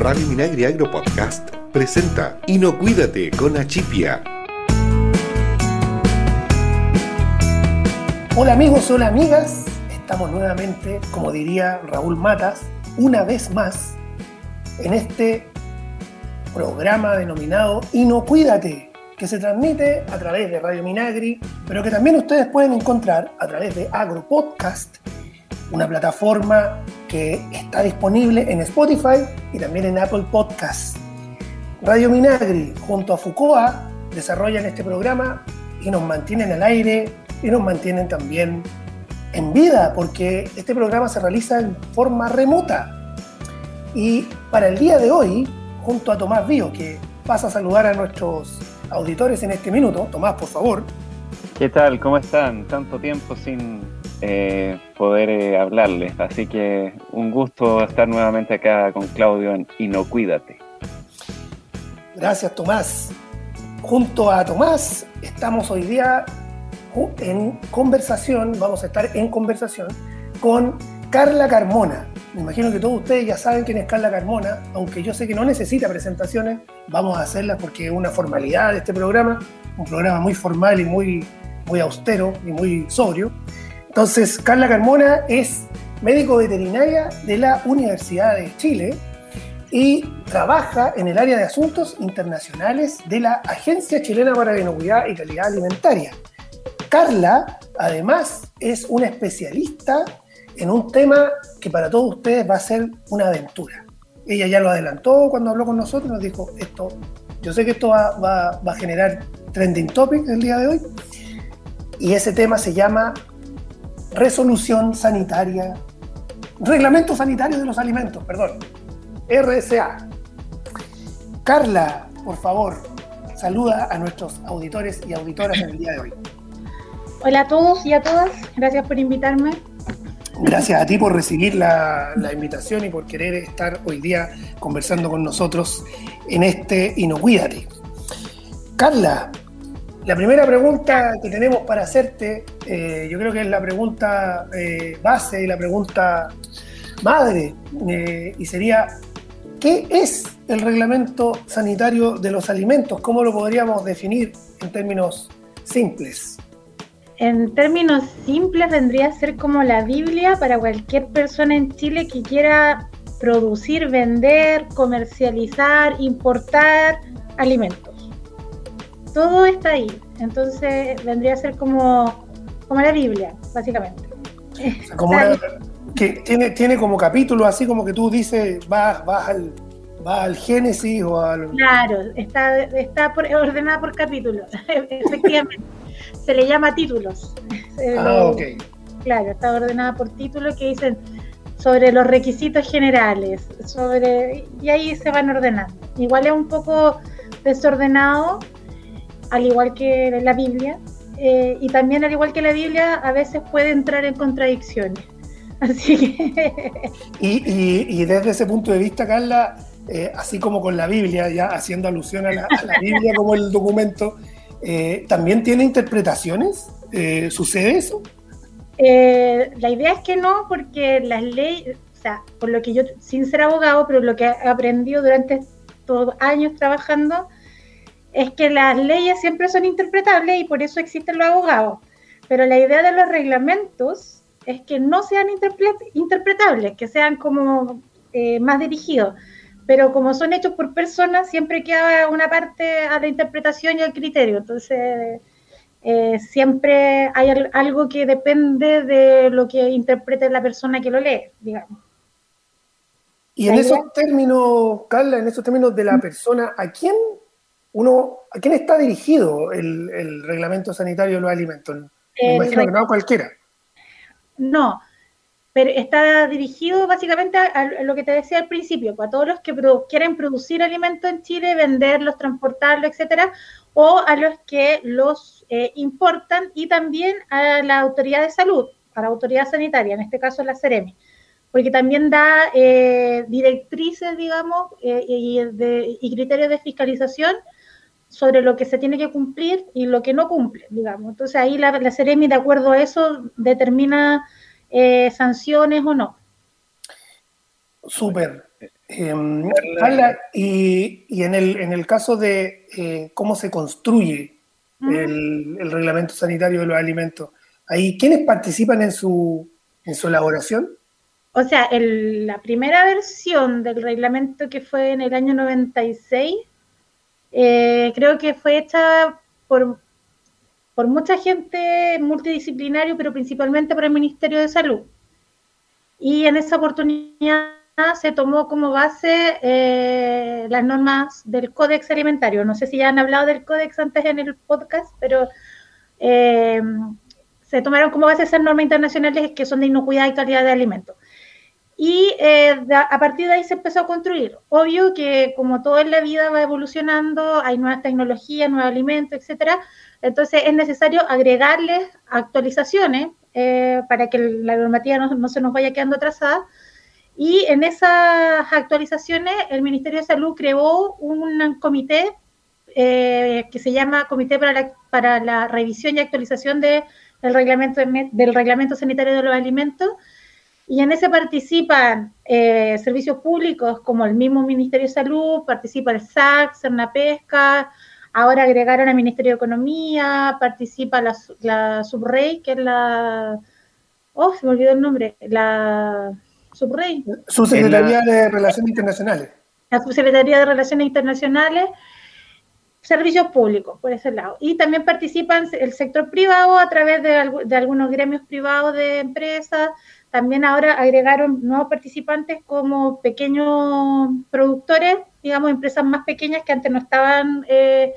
Radio Minagri Agro Podcast presenta Inocuídate con Achipia. Hola amigos, hola amigas. Estamos nuevamente, como diría Raúl Matas, una vez más en este programa denominado Inocuídate, que se transmite a través de Radio Minagri, pero que también ustedes pueden encontrar a través de Agro Podcast, una plataforma que está disponible en Spotify y también en Apple Podcast. Radio Minagri junto a Fucoa desarrollan este programa y nos mantienen al aire y nos mantienen también en vida, porque este programa se realiza en forma remota. Y para el día de hoy, junto a Tomás Bío, que pasa a saludar a nuestros auditores en este minuto. Tomás, por favor. ¿Qué tal? ¿Cómo están? Tanto tiempo sin eh, poder eh, hablarles, así que un gusto estar nuevamente acá con Claudio en Inocuídate. Gracias, Tomás. Junto a Tomás estamos hoy día en conversación, vamos a estar en conversación con Carla Carmona. Me imagino que todos ustedes ya saben quién es Carla Carmona, aunque yo sé que no necesita presentaciones, vamos a hacerlas porque es una formalidad de este programa, un programa muy formal y muy, muy austero y muy sobrio. Entonces, Carla Carmona es médico veterinaria de la Universidad de Chile y trabaja en el área de asuntos internacionales de la Agencia Chilena para la Inocuidad y Calidad Alimentaria. Carla, además, es una especialista en un tema que para todos ustedes va a ser una aventura. Ella ya lo adelantó cuando habló con nosotros, nos dijo, esto, yo sé que esto va, a generar trending topic el día de hoy, y ese tema se llama resolución sanitaria, reglamento sanitario de los alimentos, perdón, RSA. Carla, por favor, saluda a nuestros auditores y auditoras en el día de hoy. Hola a todos y a todas, gracias por invitarme. Gracias a ti por recibir la, invitación y por querer estar hoy día conversando con nosotros en este Inocuídate. Carla, la primera pregunta que tenemos para hacerte, eh, yo creo que es la pregunta eh, base y la pregunta madre, eh, y sería, ¿qué es el reglamento sanitario de los alimentos? ¿Cómo lo podríamos definir en términos simples? en términos simples vendría a ser como la Biblia para cualquier persona en Chile que quiera producir, vender, comercializar, importar alimentos. Todo está ahí. Entonces vendría a ser como, como la Biblia, básicamente. Como que tiene, tiene como capítulo, así como que tú dices, vas, vas al, al Génesis o al... Claro, está, está ordenada por capítulo, efectivamente se le llama títulos. Ah, ok. Claro, está ordenada por títulos que dicen sobre los requisitos generales, sobre y ahí se van ordenando. Igual es un poco desordenado, al igual que la Biblia, eh, y también al igual que la Biblia a veces puede entrar en contradicciones. Así que... y, desde ese punto de vista, Carla, eh, así como con la Biblia, ya haciendo alusión a la Biblia como el documento, eh, ¿también tiene interpretaciones? Eh, ¿Sucede eso? Eh, la idea es que no, porque las leyes, o sea, por lo que yo, sin ser abogado, pero lo que he aprendido durante estos años trabajando, es que las leyes siempre son interpretables y por eso existen los abogados. Pero la idea de los reglamentos es que no sean interpretables, que sean como más dirigidos pero como son hechos por personas, siempre queda una parte a la interpretación y al criterio. Entonces, eh, siempre hay algo que depende de lo que interprete la persona que lo lee, digamos. Y en esos términos, Carla, en esos términos de la persona, ¿a quién uno, a quién está dirigido el, reglamento sanitario de los alimentos? Me imagino que no a cualquiera. No, pero está dirigido básicamente a, lo que te decía al principio, a todos los que quieren producir alimentos en Chile, venderlos, transportarlos, etcétera, o a los que los eh, importan y también a la autoridad de salud, a la autoridad sanitaria, en este caso la CEREMI, porque también da eh, directrices, digamos, eh, y, criterios de fiscalización sobre lo que se tiene que cumplir y lo que no cumple, digamos. Entonces ahí la, la CEREMI, de acuerdo a eso, determina eh, sanciones o no. Súper. Em, Carla, y, y en, el, en el caso de eh, cómo se construye el, el, reglamento sanitario de los alimentos, ahí ¿quiénes participan en su, en su elaboración? O sea, el, la primera versión del reglamento que fue en el año 96, eh, creo que fue hecha por, por mucha gente multidisciplinario, pero principalmente por el Ministerio de Salud. Y en esa oportunidad se tomó como base eh, las normas del Códex Alimentario. No sé si ya han hablado del Códex antes en el podcast, pero eh, se tomaron como base esas normas internacionales que son de inocuidad y calidad de alimentos. Y eh, a partir de ahí se empezó a construir. Obvio que como todo en la vida va evolucionando, hay nuevas tecnologías, nuevos alimentos, etcétera. Entonces es necesario agregarles actualizaciones eh, para que la normativa no, no, se nos vaya quedando atrasada. Y en esas actualizaciones el Ministerio de Salud creó un comité eh, que se llama Comité para la, para la Revisión y Actualización de, del, reglamento, del Reglamento Sanitario de los Alimentos, y en ese participan eh, servicios públicos como el mismo Ministerio de Salud, participa el SAC, Cerna Pesca, ahora agregaron al Ministerio de Economía, participa la, la Subrey, que es la... Oh, se me olvidó el nombre, la Subrey. Subsecretaría de Relaciones Internacionales. La Subsecretaría de Relaciones Internacionales, servicios públicos, por ese lado. Y también participan el sector privado a través de, de algunos gremios privados de empresas, también ahora agregaron nuevos participantes como pequeños productores, digamos, empresas más pequeñas que antes no estaban, eh,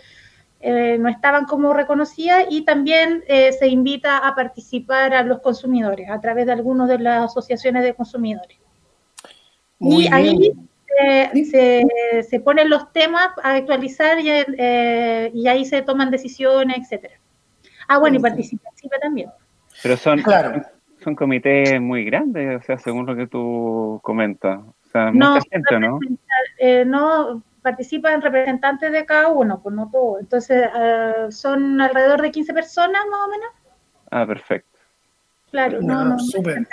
eh, no estaban como reconocidas y también eh, se invita a participar a los consumidores a través de algunas de las asociaciones de consumidores. y ahí se, se, ponen los temas a actualizar y, y, ahí se toman decisiones, etcétera. Ah, bueno, y participa también. Pero son, claro son comités muy grandes, o sea, según lo que tú comentas. O sea, no, mucha gente, ¿no? Eh, no, participan representantes de cada uno, pues no todo. Entonces, uh, son alrededor de 15 personas más o menos. Ah, perfecto. Claro, no, no. Súper.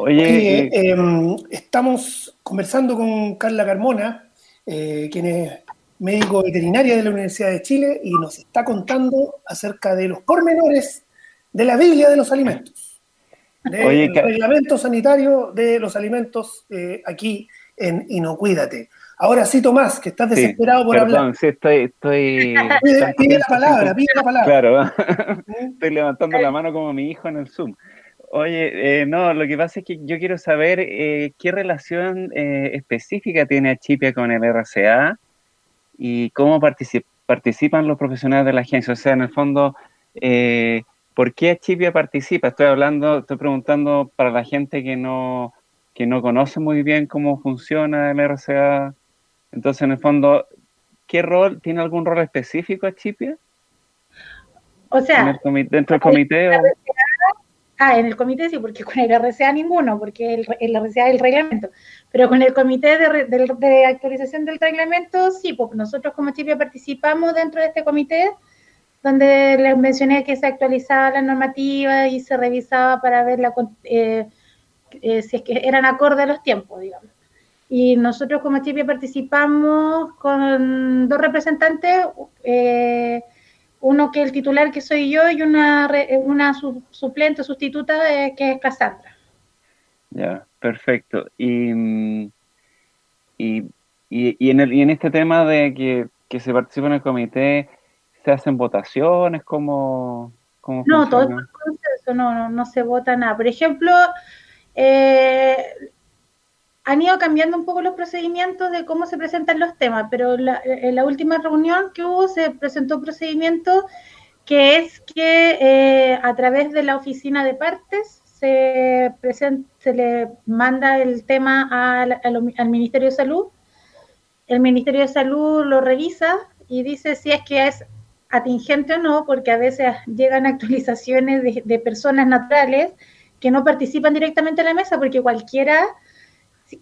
Oye, eh, eh, estamos conversando con Carla Carmona, eh, quien es médico veterinaria de la Universidad de Chile y nos está contando acerca de los pormenores de la Biblia de los alimentos del reglamento sanitario de los alimentos eh, aquí en Inocuídate. Ahora sí, Tomás, que estás desesperado por perdón, hablar. sí, estoy... estoy pide, la palabra, pide la palabra. Claro, estoy levantando la mano como mi hijo en el Zoom. Oye, eh, no, lo que pasa es que yo quiero saber eh, qué relación eh, específica tiene Achipia con el RCA y cómo particip participan los profesionales de la agencia. O sea, en el fondo, eh, ¿Por qué Achipia participa? Estoy hablando, estoy preguntando para la gente que no, que no conoce muy bien cómo funciona el RCA. Entonces, en el fondo, ¿qué rol, tiene algún rol específico Achipia? O sea, dentro del comité. O... Ah, en el comité sí, porque con el RCA ninguno, porque el, el RCA es el reglamento. Pero con el comité de, de, de, actualización del reglamento, sí, porque nosotros como Chipia participamos dentro de este comité donde les mencioné que se actualizaba la normativa y se revisaba para ver eh, eh, si es que eran acorde a los tiempos, digamos. Y nosotros como Chipia participamos con dos representantes, eh, uno que el titular, que soy yo, y una, una suplente, sustituta, eh, que es Cassandra. Ya, perfecto. Y, y, y, en el, y en este tema de que, que se participa en el comité, ¿Se hacen votaciones? ¿Cómo, cómo no, todo es por consenso, no, no, no, se vota nada. Por ejemplo, eh, han ido cambiando un poco los procedimientos de cómo se presentan los temas, pero la, en la última reunión que hubo se presentó un procedimiento que es que eh, a través de la oficina de partes se, se le manda el tema al, al, al Ministerio de Salud, el Ministerio de Salud lo revisa y dice si es que es atingente o no, porque a veces llegan actualizaciones de, de, personas naturales que no participan directamente en la mesa, porque cualquiera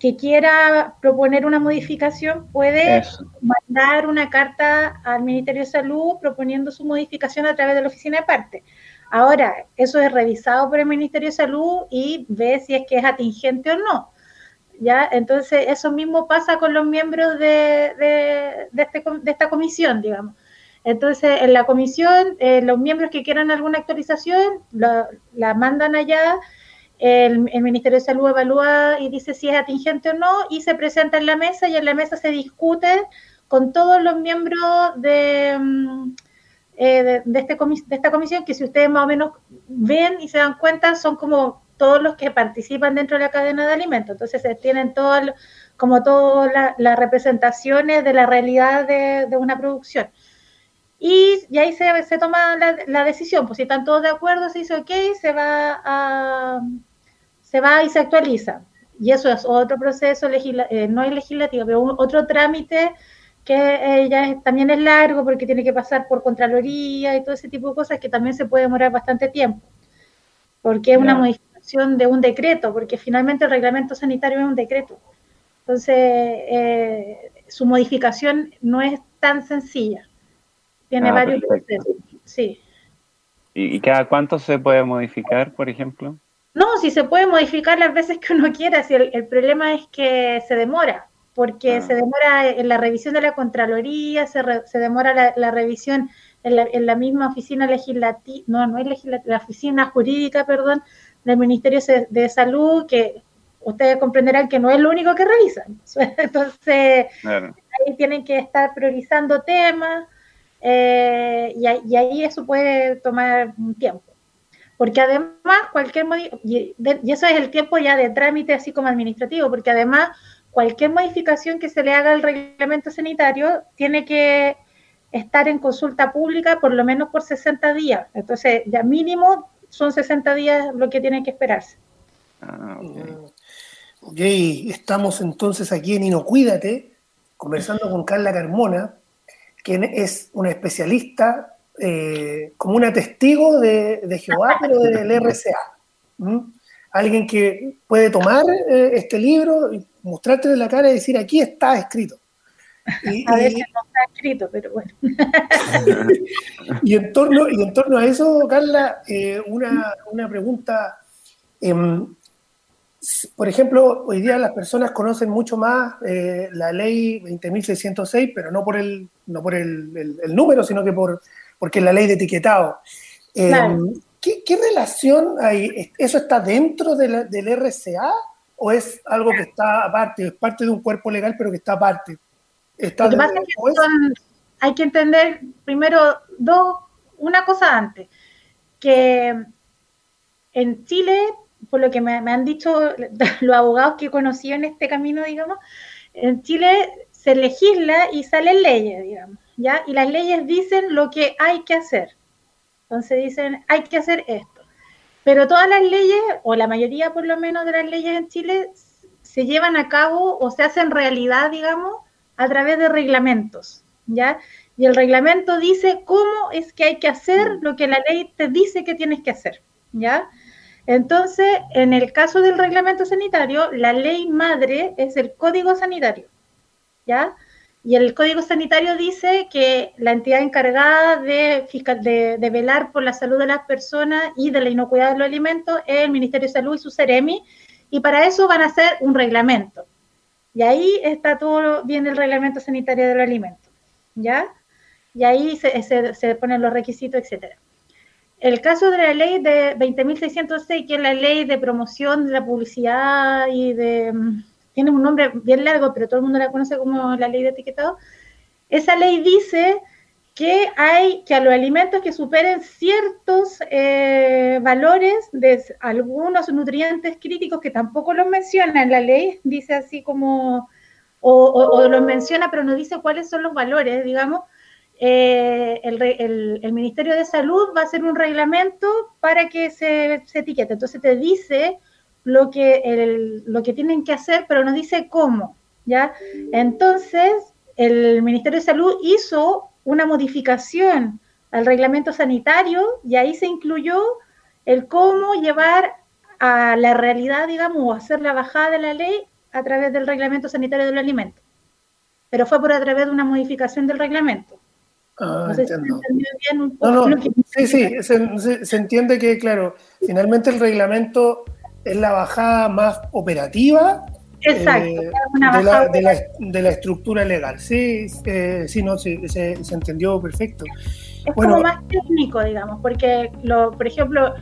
que quiera proponer una modificación puede Eso. mandar una carta al Ministerio de Salud proponiendo su modificación a través de la oficina de parte. Ahora, eso es revisado por el Ministerio de Salud y ve si es que es atingente o no. ¿ya? Entonces, eso mismo pasa con los miembros de, de, este, de esta comisión, digamos. Entonces, en la comisión, eh, los miembros que quieran alguna actualización la, mandan allá, el, Ministerio de Salud evalúa y dice si es atingente o no, y se presenta en la mesa y en la mesa se discute con todos los miembros de, mm, eh, de, este de esta comisión, que si ustedes más o menos ven y se dan cuenta, son como todos los que participan dentro de la cadena de alimentos. Entonces se tienen todo, como todas las representaciones de la realidad de, una producción. Y, y ahí se, se toma la, decisión, pues si están todos de acuerdo, se dice ok, se va a, se va y se actualiza. Y eso es otro proceso, eh, no es legislativo, pero otro trámite que eh, ya también es largo porque tiene que pasar por Contraloría y todo ese tipo de cosas que también se puede demorar bastante tiempo, porque es una modificación de un decreto, porque finalmente el reglamento sanitario es un decreto. Entonces, eh, su modificación no es tan sencilla. Tiene ah, varios procesos. Sí. ¿Y, cada cuánto se puede modificar, por ejemplo? No, si se puede modificar las veces que uno quiera, si el problema es que se demora porque ah. se demora en la revisión de la Contraloría, se, se demora la, revisión en la, misma oficina legislativa, no, no es legislativa, la oficina jurídica, perdón, del Ministerio de Salud, que ustedes comprenderán que no es lo único que revisan. Entonces, ahí tienen que estar priorizando temas eh, y, y, ahí eso puede tomar un tiempo. Porque además, cualquier y, y eso es el tiempo ya de trámite, así como administrativo, porque además cualquier modificación que se le haga al reglamento sanitario tiene que estar en consulta pública por lo menos por 60 días. Entonces, ya mínimo son 60 días lo que tiene que esperarse. Ah, ok, estamos entonces aquí en Inocuídate, conversando con Carla Carmona, quien es una especialista, eh, como una testigo de, Jehová, pero del RCA. Alguien que puede tomar eh, este libro y mostrarte de la cara y decir, aquí está escrito. a veces no está escrito, pero bueno. y, en torno, y en torno a eso, Carla, eh, una, pregunta. Por ejemplo, hoy día las personas conocen mucho más eh, la ley 20.606, pero no por el, no por el, número, sino que por, porque es la ley de etiquetado. Em, ¿qué, relación hay? ¿Eso está dentro del RCA ¿O es algo que está aparte, es parte de un cuerpo legal, pero que está aparte? Está que hay que entender primero dos, una cosa antes, que en Chile, por lo que me, han dicho los abogados que conocí en este camino, digamos, en Chile se legisla y salen leyes, digamos, ¿ya? Y las leyes dicen lo que hay que hacer. Entonces dicen, hay que hacer esto. Pero todas las leyes, o la mayoría por lo menos de las leyes en Chile, se llevan a cabo o se hacen realidad, digamos, a través de reglamentos, ¿ya? Y el reglamento dice cómo es que hay que hacer lo que la ley te dice que tienes que hacer, ¿ya? Entonces, en el caso del reglamento sanitario, la ley madre es el código sanitario, ¿ya? Y el Código Sanitario dice que la entidad encargada de, de, velar por la salud de las personas y de la inocuidad de los alimentos es el Ministerio de Salud y su CEREMI, y para eso van a hacer un reglamento. Y ahí está todo bien el reglamento sanitario de los alimentos, ¿ya? Y ahí se, se, ponen los requisitos, etcétera. El caso de la ley de 20.606, que es la ley de promoción de la publicidad y de tiene un nombre bien largo, pero todo el mundo la conoce como la ley de etiquetado. Esa ley dice que hay que a los alimentos que superen ciertos eh, valores de algunos nutrientes críticos que tampoco los menciona en la ley, dice así como, o, los menciona, pero no dice cuáles son los valores, digamos. Eh, el, Ministerio de Salud va a hacer un reglamento para que se, etiquete. Entonces te dice lo que, lo que tienen que hacer, pero no dice cómo, ¿ya? Entonces, el Ministerio de Salud hizo una modificación al reglamento sanitario y ahí se incluyó el cómo llevar a la realidad, digamos, o hacer la bajada de la ley a través del reglamento sanitario del alimento. Pero fue por a través de una modificación del reglamento. Ah, entiendo. no, no, sí, sí, se, se, entiende que, claro, finalmente el reglamento es la bajada más operativa Exacto, eh, de, la, bajada de, la, de la estructura legal. Sí, eh, sí, no, sí, se, se entendió perfecto. es bueno. como más técnico, digamos, porque, lo, por ejemplo,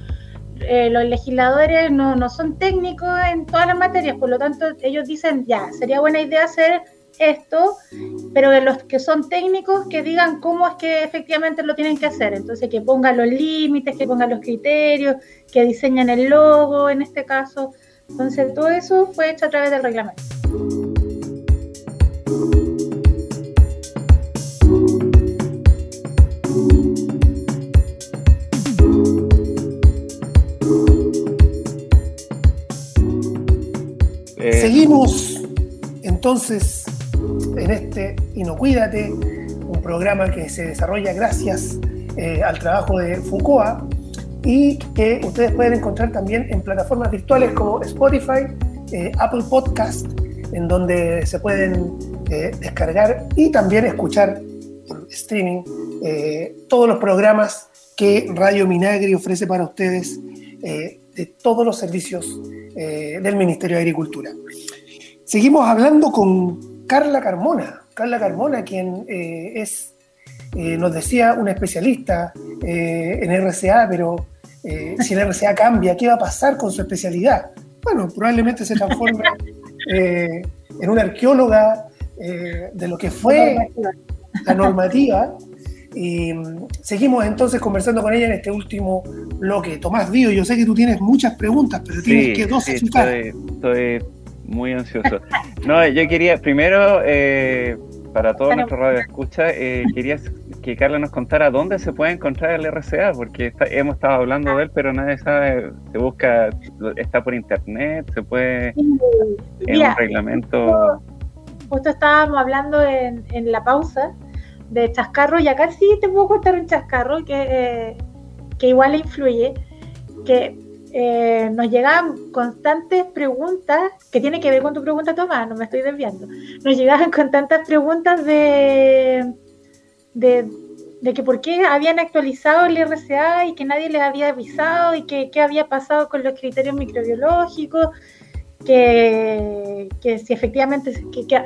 eh, los legisladores no, no son técnicos en todas las materias, por lo tanto ellos dicen, ya, sería buena idea hacer esto, pero de los que son técnicos que digan cómo es que efectivamente lo tienen que hacer, entonces que pongan los límites, que pongan los criterios, que diseñen el logo en este caso, entonces todo eso fue hecho a través del reglamento. Eh, Seguimos entonces en este Inocuídate, un programa que se desarrolla gracias eh, al trabajo de Foucault y que ustedes pueden encontrar también en plataformas virtuales como Spotify, eh, Apple Podcast, en donde se pueden eh, descargar y también escuchar por streaming todos los programas que Radio Minagri ofrece para ustedes de todos los servicios del Ministerio de Agricultura. Seguimos hablando con Carla Carmona. Carla Carmona, quien eh, es, eh, nos decía, una especialista eh, en RCA, pero eh, si el RCA cambia, ¿qué va a pasar con su especialidad? Bueno, probablemente se transforme eh, en una arqueóloga eh, de lo que fue la normativa. Y seguimos entonces conversando con ella en este último bloque. Tomás Dío, yo sé que tú tienes muchas preguntas, pero tienes que sí, estoy, estoy muy ansioso. No, yo quería, primero, eh, para todos nuestros radioescuchas, eh, quería que Carla nos contara dónde se puede encontrar el RCA, porque está- hemos estado hablando de él, pero nadie sabe, se busca, está por internet, se puede, Mira, un reglamento... justo estábamos hablando en, en la pausa de chascarro y acá sí te puedo contar un chascarro que, eh, que igual influye, que eh, nos llegaban constantes preguntas que tiene que ver con tu pregunta Tomás, no me estoy desviando, nos llegaban con tantas preguntas de, de, que por qué habían actualizado el RCA y que nadie les había avisado y que qué había pasado con los criterios microbiológicos que, que si efectivamente,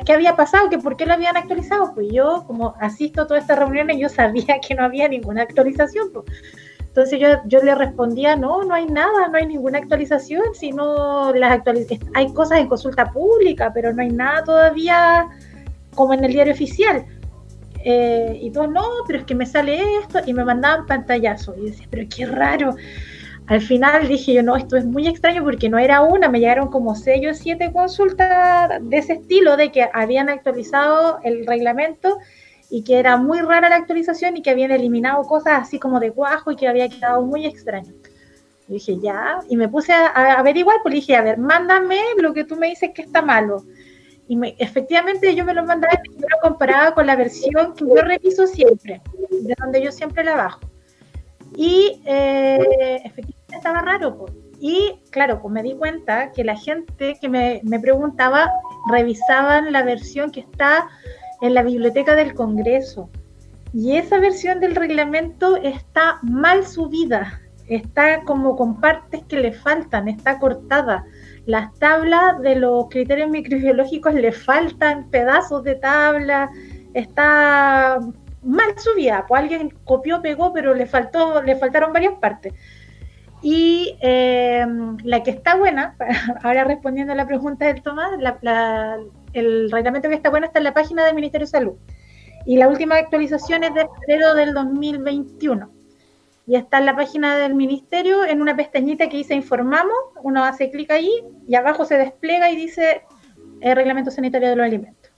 qué había pasado, que por qué lo habían actualizado. Pues yo, como asisto a todas estas reuniones, yo sabía que no había ninguna actualización. pues. Entonces yo, yo le respondía, no, no hay nada, no hay ninguna actualización, sino las actualizaciones, hay cosas en consulta pública, pero no hay nada todavía como en el diario oficial. Eh, y todos, no, pero es que me sale esto, y me mandaban pantallazos. Y decía, pero qué raro. Al final dije yo, no, esto es muy extraño porque no era una, me llegaron como seis o siete consultas de ese estilo, de que habían actualizado el reglamento y que era muy rara la actualización y que habían eliminado cosas así como de guajo y que había quedado muy extraño. Y dije, ya, y me puse a, a averiguar, pues dije, a ver, mándame lo que tú me dices que está malo. Y me- efectivamente yo me lo mandaba y yo lo comparaba con la versión que yo reviso siempre, de donde yo siempre la bajo. Y eh, efectivamente estaba raro. pues. Y claro, pues me di cuenta que la gente que me, me preguntaba revisaban la versión que está en la biblioteca del Congreso. Y esa versión del reglamento está mal subida, está como con partes que le faltan, está cortada. Las tablas de los criterios microbiológicos le faltan pedazos de tabla, está mal subida, pues alguien copió, pegó, pero le faltó, le faltaron varias partes. Y eh, la que está buena, ahora respondiendo a la pregunta del Tomás, la- la- el reglamento que está bueno está en la página del Ministerio de Salud. Y la última actualización es de febrero del 2021. Y está en la página del Ministerio, en una pestañita que dice informamos, uno hace clic ahí y abajo se despliega y dice el reglamento sanitario de los alimentos.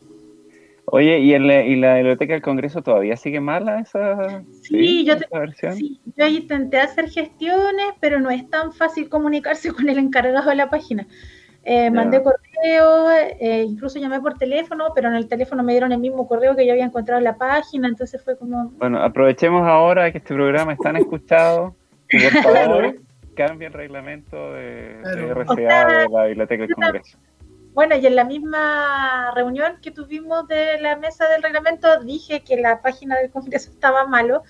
Oye, ¿y, en la, ¿y la biblioteca del Congreso todavía sigue mala esa, Sí, yo te- esa versión? Sí, yo intenté hacer gestiones, pero no es tan fácil comunicarse con el encargado de la página. Eh, mandé correo, eh, incluso llamé por teléfono, pero en el teléfono me dieron el mismo correo que yo había encontrado en la página, entonces fue como, Bueno, aprovechemos ahora que este programa es tan escuchado y por favor cambie el reglamento de, de. RCA O sea, de la Biblioteca del Congreso. Bueno, y en la misma reunión que tuvimos de la mesa del reglamento dije que la página del Congreso estaba malo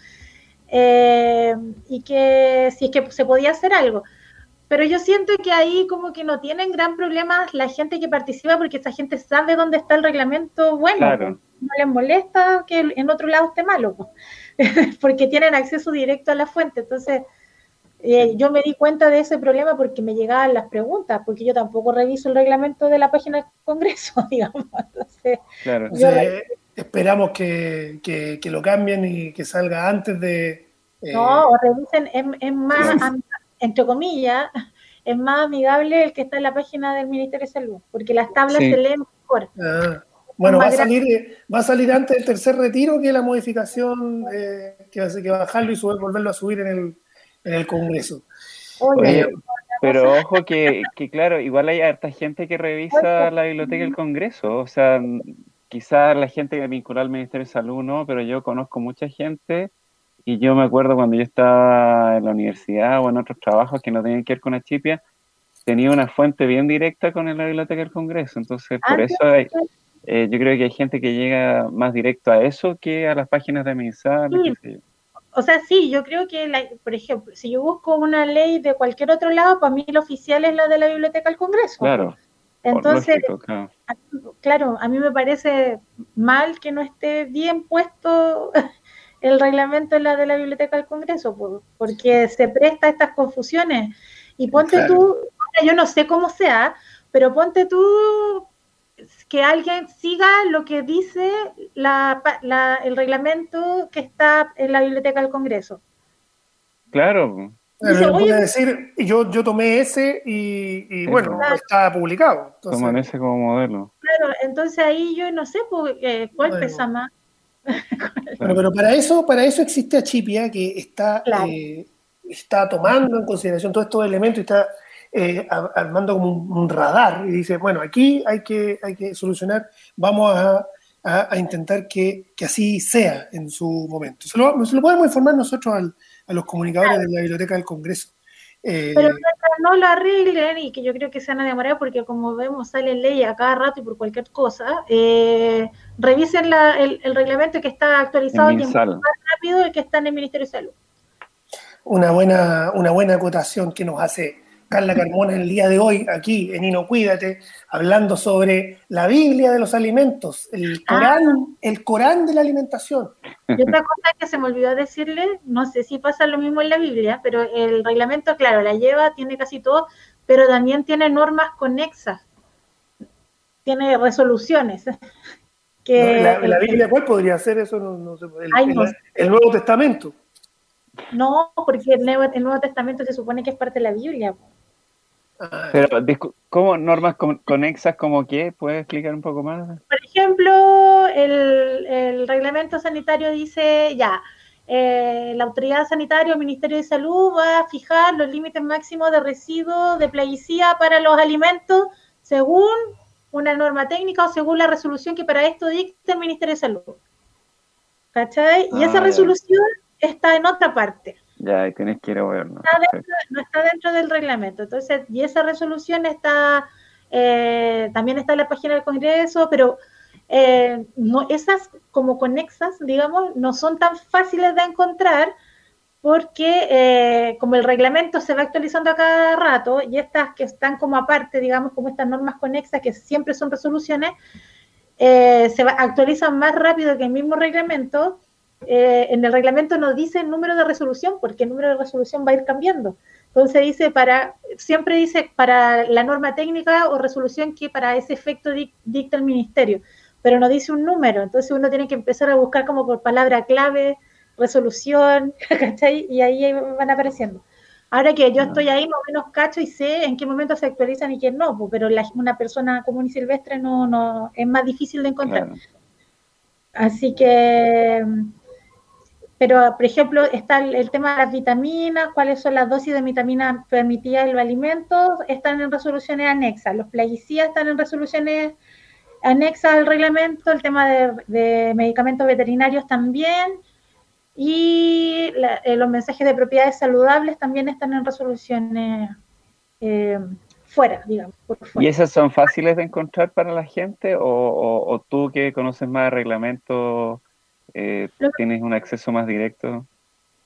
eh, y que si es que se podía hacer algo. Pero yo siento que ahí como que no tienen gran problema la gente que participa porque esa gente sabe dónde está el reglamento bueno. No les molesta que en otro lado esté malo, porque tienen acceso directo a la fuente. Entonces, eh, yo me di cuenta de ese problema porque me llegaban las preguntas, porque yo tampoco reviso el reglamento de la página del Congreso, digamos. claro. esperamos que, que, lo cambien y que salga antes de... Eh, no, o revisen, es, más, entre comillas, es más amigable el que está en la página del Ministerio de Salud, porque las tablas se leen mejor. Ah, bueno, va a, salir, va a salir antes del tercer retiro que la modificación eh, que, hace que bajarlo y subir, volverlo a subir en el en el Congreso. pero ojo que, claro, igual hay harta gente que revisa la biblioteca del Congreso, o sea, quizás la gente que vincula al Ministerio de Salud no, pero yo conozco mucha gente y yo me acuerdo cuando yo estaba en la universidad o en otros trabajos que no tenían que ver con Achipia, tenía una fuente bien directa con la biblioteca del Congreso, entonces por ah, eso hay, eh, yo creo que hay gente que llega más directo a eso que a las páginas de MISAL. O sea, sí, yo creo que, por ejemplo, si yo busco una ley de cualquier otro lado, para mí la oficial es la de la Biblioteca del Congreso. Claro. Entonces, claro. A, mí me parece mal que no esté bien puesto el reglamento en la de la Biblioteca del Congreso, porque se presta a estas confusiones. Y ponte tú, yo no sé cómo sea, pero ponte tú que alguien siga lo que dice el reglamento que está en la biblioteca del Congreso. Claro. Pero voy a decir, yo, yo tomé ese y, bueno, está publicado. Toman ese como modelo. Claro, entonces ahí yo no sé pues, eh, cuál pesa más. bueno, pero para eso, para eso existe Achipia que está, eh, está tomando en consideración todos estos elementos y está eh, armando como un, radar y dice, bueno, aquí hay que, hay que solucionar, vamos a, intentar que, así sea en su momento. Se lo, podemos informar nosotros a los comunicadores de la Biblioteca del Congreso. Eh, Pero mientras no lo arreglen y que yo creo que se van a demorar porque como vemos sale ley a cada rato y por cualquier cosa, eh, revisen el, reglamento que está actualizado y más rápido el que está en el Ministerio de Salud. Una buena, una buena acotación que nos hace Carla Carmona el día de hoy aquí en Inocuídate, hablando sobre la Biblia de los alimentos, el ah. Corán, el Corán de la alimentación. Y otra cosa que se me olvidó decirle, no sé si pasa lo mismo en la Biblia, pero el reglamento, claro, la lleva, tiene casi todo, pero también tiene normas conexas, tiene resoluciones. Que ¿La, Biblia cuál podría ser eso? el, Nuevo Testamento. No, porque el Nuevo, el Nuevo, Testamento se supone que es parte de la Biblia. Pero, ¿cómo normas conexas como qué? ¿Puedes explicar un poco más? Por ejemplo, el, reglamento sanitario dice ya, eh, la autoridad sanitaria o el Ministerio de Salud va a fijar los límites máximos de residuos de plaguicida para los alimentos según una norma técnica o según la resolución que para esto dicta el Ministerio de Salud. ¿Cachai? Y esa ah, resolución está en otra parte. Ya, tienes que ir a ver. No está dentro del reglamento. Entonces, y esa resolución está, eh, también está en la página del Congreso, pero eh, no, esas como conexas, digamos, no son tan fáciles de encontrar porque eh, como el reglamento se va actualizando a cada rato y estas que están como aparte, digamos, como estas normas conexas que siempre son resoluciones, se actualizan más rápido que el mismo reglamento eh, en el reglamento no dice el número de resolución, porque el número de resolución va a ir cambiando. Entonces dice para, siempre dice para la norma técnica o resolución que para ese efecto dicta el ministerio, pero no dice un número. Entonces uno tiene que empezar a buscar como por palabra clave, resolución, ¿cachai? Y ahí van apareciendo. Ahora que yo estoy ahí, más o menos cacho y sé en qué momento se actualizan y quién no, pero una persona común y silvestre no, no es más difícil de encontrar. Así que pero por ejemplo está el, tema de las vitaminas, cuáles son las dosis de vitaminas permitidas en los alimentos, están en resoluciones anexas, los plaguicidas están en resoluciones anexas al reglamento, el tema de, medicamentos veterinarios también, y eh, los mensajes de propiedades saludables también están en resoluciones eh, fuera, digamos. ¿Y esas son fáciles de encontrar para la gente o, o tú que conoces más de reglamentos? eh, tienes un acceso más directo.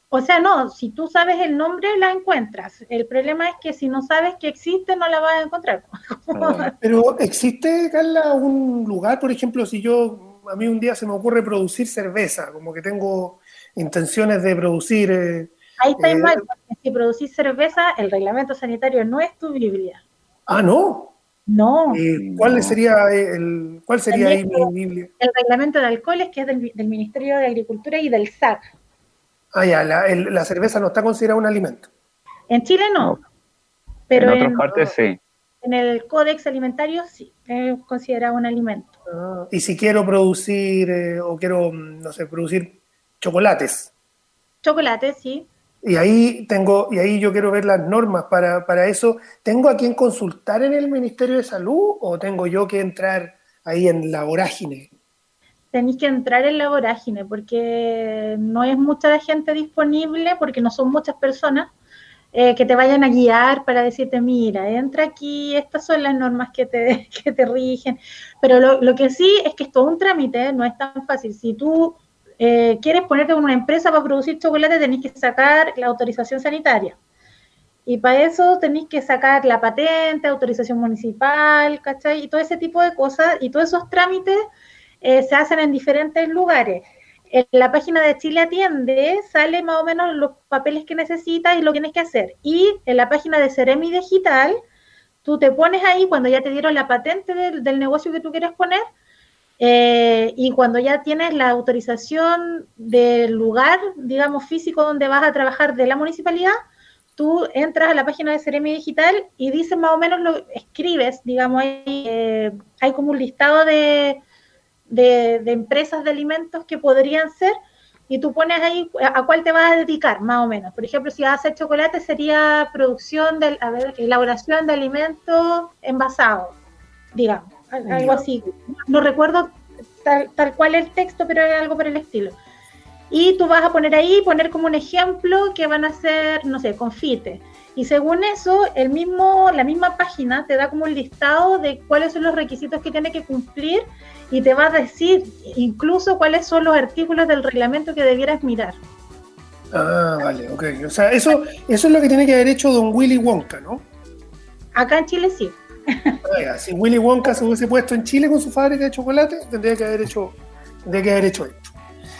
O sea, no, si tú sabes el nombre, la encuentras. El problema es que si no sabes que existe, no la vas a encontrar. Pero existe, Carla, un lugar, por ejemplo, si yo, a mí un día se me ocurre producir cerveza, como que tengo intenciones de producir... Eh, Ahí está eh, mal, porque si producís cerveza, el reglamento sanitario no es tu Biblia. Ah, no. No. Eh, ¿Cuál sería, el, cuál sería ahí mi Biblia? El reglamento de alcoholes, que es del, Ministerio de Agricultura y del SAC. Ah, ya, la, cerveza no está considerada un alimento. En Chile no. Pero en otras partes sí. En el Códex Alimentario sí, es considerado un alimento. Ah, y si quiero producir, eh, o quiero, no sé, producir chocolates. Chocolates, sí. Y ahí tengo, y ahí yo quiero ver las normas para, para eso. ¿Tengo a quién consultar en el Ministerio de Salud o tengo yo que entrar ahí en la vorágine? Tenéis que entrar en la vorágine porque no es mucha la gente disponible, porque no son muchas personas eh, que te vayan a guiar para decirte, mira, entra aquí, estas son las normas que te, que te rigen. Pero lo, lo que sí es que es todo un trámite, no es tan fácil. Si tú eh, quieres ponerte con una empresa para producir chocolate, tenéis que sacar la autorización sanitaria. Y para eso tenéis que sacar la patente, autorización municipal, ¿cachai? Y todo ese tipo de cosas. Y todos esos trámites eh, se hacen en diferentes lugares. En la página de Chile Atiende sale más o menos los papeles que necesitas y lo que tienes que hacer. Y en la página de Ceremi Digital, tú te pones ahí cuando ya te dieron la patente del negocio que tú quieres poner, eh, y cuando ya tienes la autorización del lugar, digamos, físico donde vas a trabajar de la municipalidad, tú entras a la página de Ceremi Digital y dices más o menos lo escribes, digamos, hay, eh, hay como un listado de, de, empresas de alimentos que podrían ser y tú pones ahí a, cuál te vas a dedicar, más o menos. Por ejemplo, si vas a hacer chocolate, sería producción, de, elaboración de alimentos envasados, digamos algo así. No recuerdo tal, tal cual el texto, pero algo por el estilo. Y tú vas a poner ahí, poner como un ejemplo que van a ser, no sé, confite. Y según eso, el mismo, la misma página te da como un listado de cuáles son los requisitos que tiene que cumplir y te va a decir incluso cuáles son los artículos del reglamento que debieras mirar. Ah, vale, ok. O sea, eso, eso es lo que tiene que haber hecho don Willy Wonka, ¿no? Acá en Chile sí si Willy Wonka se hubiese puesto en Chile con su fábrica de chocolate, tendría que haber hecho, tendría que haber hecho esto.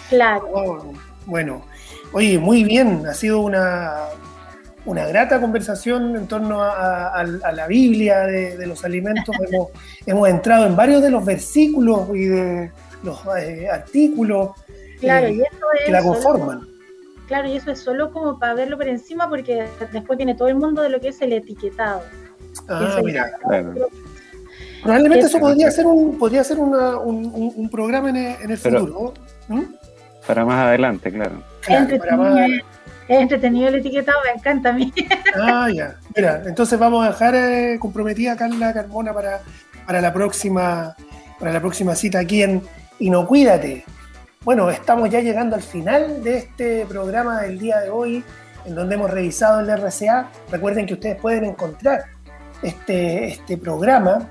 Claro. Oh, bueno, oye, muy bien, ha sido una, una grata conversación en torno a, la Biblia de, los alimentos. hemos, entrado en varios de los versículos y de los eh, artículos claro, y eso que la conforman. claro, y eso es solo como para verlo por encima, porque después viene todo el mundo de lo que es el etiquetado. Ah, mira. Probablemente eso podría ser un, podría ser una, un, un, programa en el, en el futuro. ¿Mm? Para más adelante, claro. es, entretenido, el etiquetado, me encanta a mí. Ah, ya. Mira, entonces vamos a dejar eh, comprometida a Carla Carmona para, para, la próxima, para la próxima cita aquí en Inocuídate. Bueno, estamos ya llegando al final de este programa del día de hoy, en donde hemos revisado el RCA. Recuerden que ustedes pueden encontrar este, este programa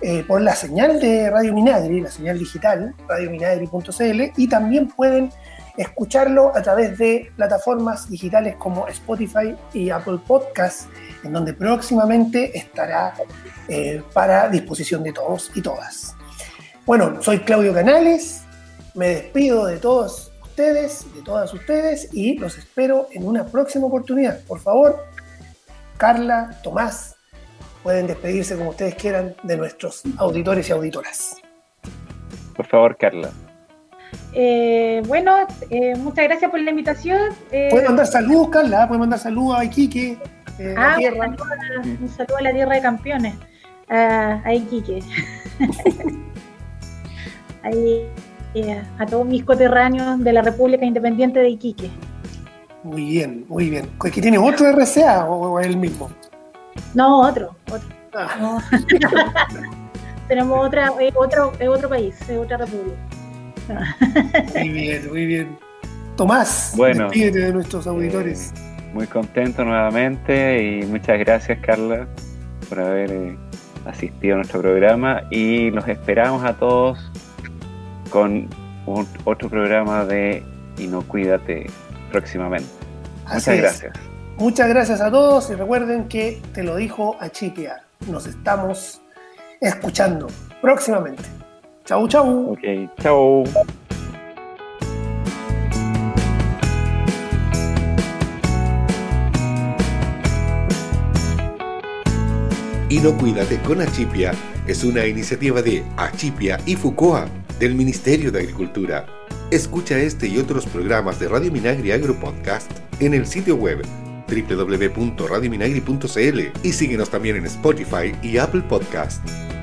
eh, por la señal de Radio Minagri, la señal digital, radiominagri.cl, y también pueden escucharlo a través de plataformas digitales como Spotify y Apple Podcasts, en donde próximamente estará eh, para disposición de todos y todas. Bueno, soy Claudio Canales, me despido de todos ustedes, de todas ustedes, y los espero en una próxima oportunidad. Por favor, Carla, Tomás, pueden despedirse como ustedes quieran de nuestros auditores y auditoras. Por favor, Carla. Eh, bueno, eh, muchas gracias por la invitación. Eh, puede mandar saludos, Carla, puede mandar saludos a Iquique. ah, un saludo, a la tierra de campeones, a, Iquique. a todos mis coterráneos de la República Independiente de Iquique. Muy bien, muy bien. ¿Que tiene otro RCA o es el mismo? No, otro, otro. Ah. Tenemos otra, otro, otro país, es otra república. muy bien, muy bien. Tomás, bueno, despídete de nuestros auditores. muy contento nuevamente y muchas gracias, Carla, por haber eh, asistido a nuestro programa y los esperamos a todos con otro programa de Inocuídate próximamente. Muchas gracias. Muchas gracias a todos y recuerden que te lo dijo Achipia. Nos estamos escuchando próximamente. Chau, chau. Ok, chau. Inocuídate con Achipia es una iniciativa de Achipia y Fucoa del Ministerio de Agricultura. Escucha este y otros programas de Radio Minagri Agro Podcast en el sitio web www.radiominagri.cl y síguenos también en Spotify y Apple Podcast.